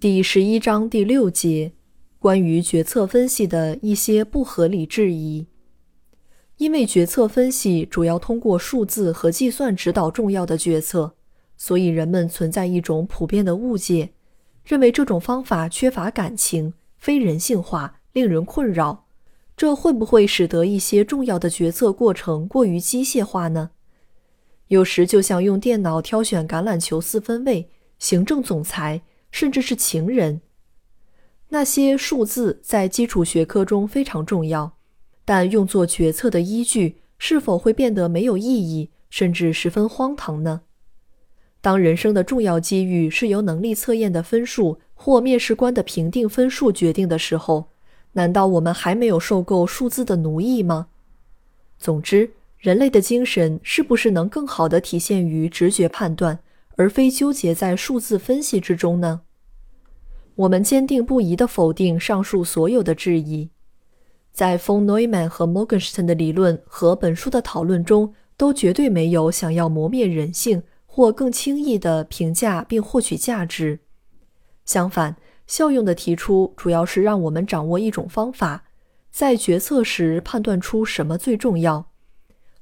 第十一章第六节，关于决策分析的一些不合理质疑。因为决策分析主要通过数字和计算指导重要的决策，所以人们存在一种普遍的误解，认为这种方法缺乏感情、非人性化、令人困扰。这会不会使得一些重要的决策过程过于机械化呢？有时就像用电脑挑选橄榄球四分卫、行政总裁。甚至是情人，那些数字在基础学科中非常重要，但用作决策的依据是否会变得没有意义，甚至十分荒唐呢？当人生的重要机遇是由能力测验的分数或面试官的评定分数决定的时候，难道我们还没有受够数字的奴役吗？总之，人类的精神是不是能更好地体现于直觉判断？而非纠结在数字分析之中呢？我们坚定不移地否定上述所有的质疑。在 von Neumann 和 Morgenstern 的理论和本书的讨论中，都绝对没有想要磨灭人性或更轻易地评价并获取价值。相反，效用的提出主要是让我们掌握一种方法，在决策时判断出什么最重要。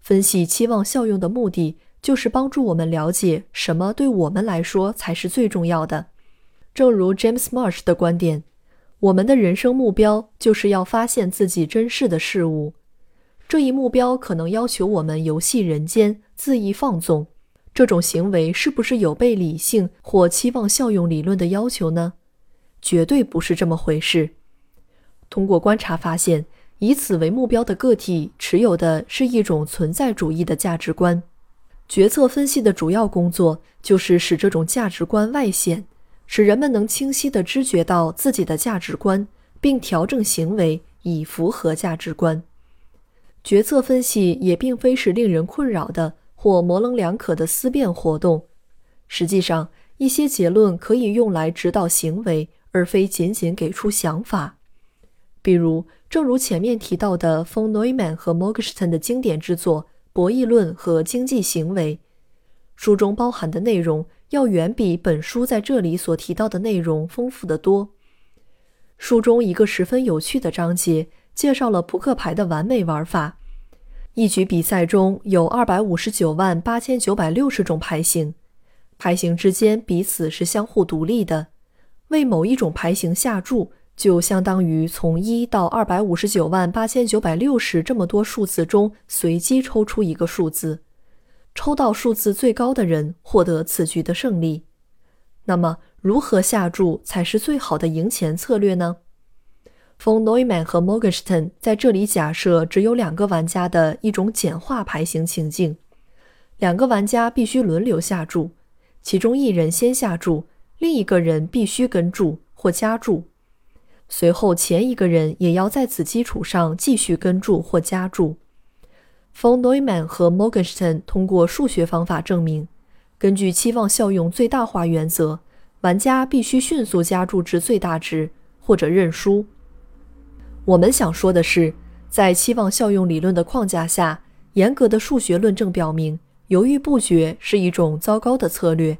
分析期望效用的目的。就是帮助我们了解什么对我们来说才是最重要的。正如 James Marsh 的观点，我们的人生目标就是要发现自己珍视的事物。这一目标可能要求我们游戏人间、恣意放纵。这种行为是不是有悖理性或期望效用理论的要求呢？绝对不是这么回事。通过观察发现，以此为目标的个体持有的是一种存在主义的价值观。决策分析的主要工作就是使这种价值观外显，使人们能清晰地知觉到自己的价值观，并调整行为以符合价值观。决策分析也并非是令人困扰的或模棱两可的思辨活动。实际上，一些结论可以用来指导行为，而非仅仅给出想法。比如，正如前面提到的，von Neumann 和 Morgeson 的经典之作。博弈论和经济行为，书中包含的内容要远比本书在这里所提到的内容丰富得多。书中一个十分有趣的章节介绍了扑克牌的完美玩法。一局比赛中有二百五十九万八千九百六十种牌型，牌型之间彼此是相互独立的。为某一种牌型下注。就相当于从一到二百五十九万八千九百六十这么多数字中随机抽出一个数字，抽到数字最高的人获得此局的胜利。那么，如何下注才是最好的赢钱策略呢？von Neumann 和 Morgenstern 在这里假设只有两个玩家的一种简化牌型情境，两个玩家必须轮流下注，其中一人先下注，另一个人必须跟注或加注。随后，前一个人也要在此基础上继续跟注或加注。Von Neumann 和 Morgenstern 通过数学方法证明，根据期望效用最大化原则，玩家必须迅速加注至最大值，或者认输。我们想说的是，在期望效用理论的框架下，严格的数学论证表明，犹豫不决是一种糟糕的策略。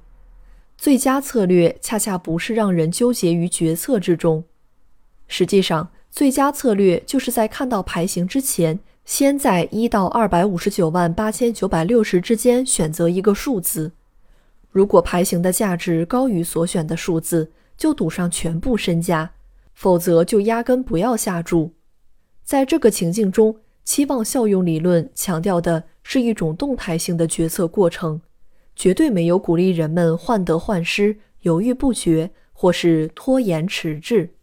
最佳策略恰恰不是让人纠结于决策之中。实际上，最佳策略就是在看到牌型之前，先在一到二百五十九万八千九百六十之间选择一个数字。如果牌型的价值高于所选的数字，就赌上全部身家；否则，就压根不要下注。在这个情境中，期望效用理论强调的是一种动态性的决策过程，绝对没有鼓励人们患得患失、犹豫不决或是拖延迟滞。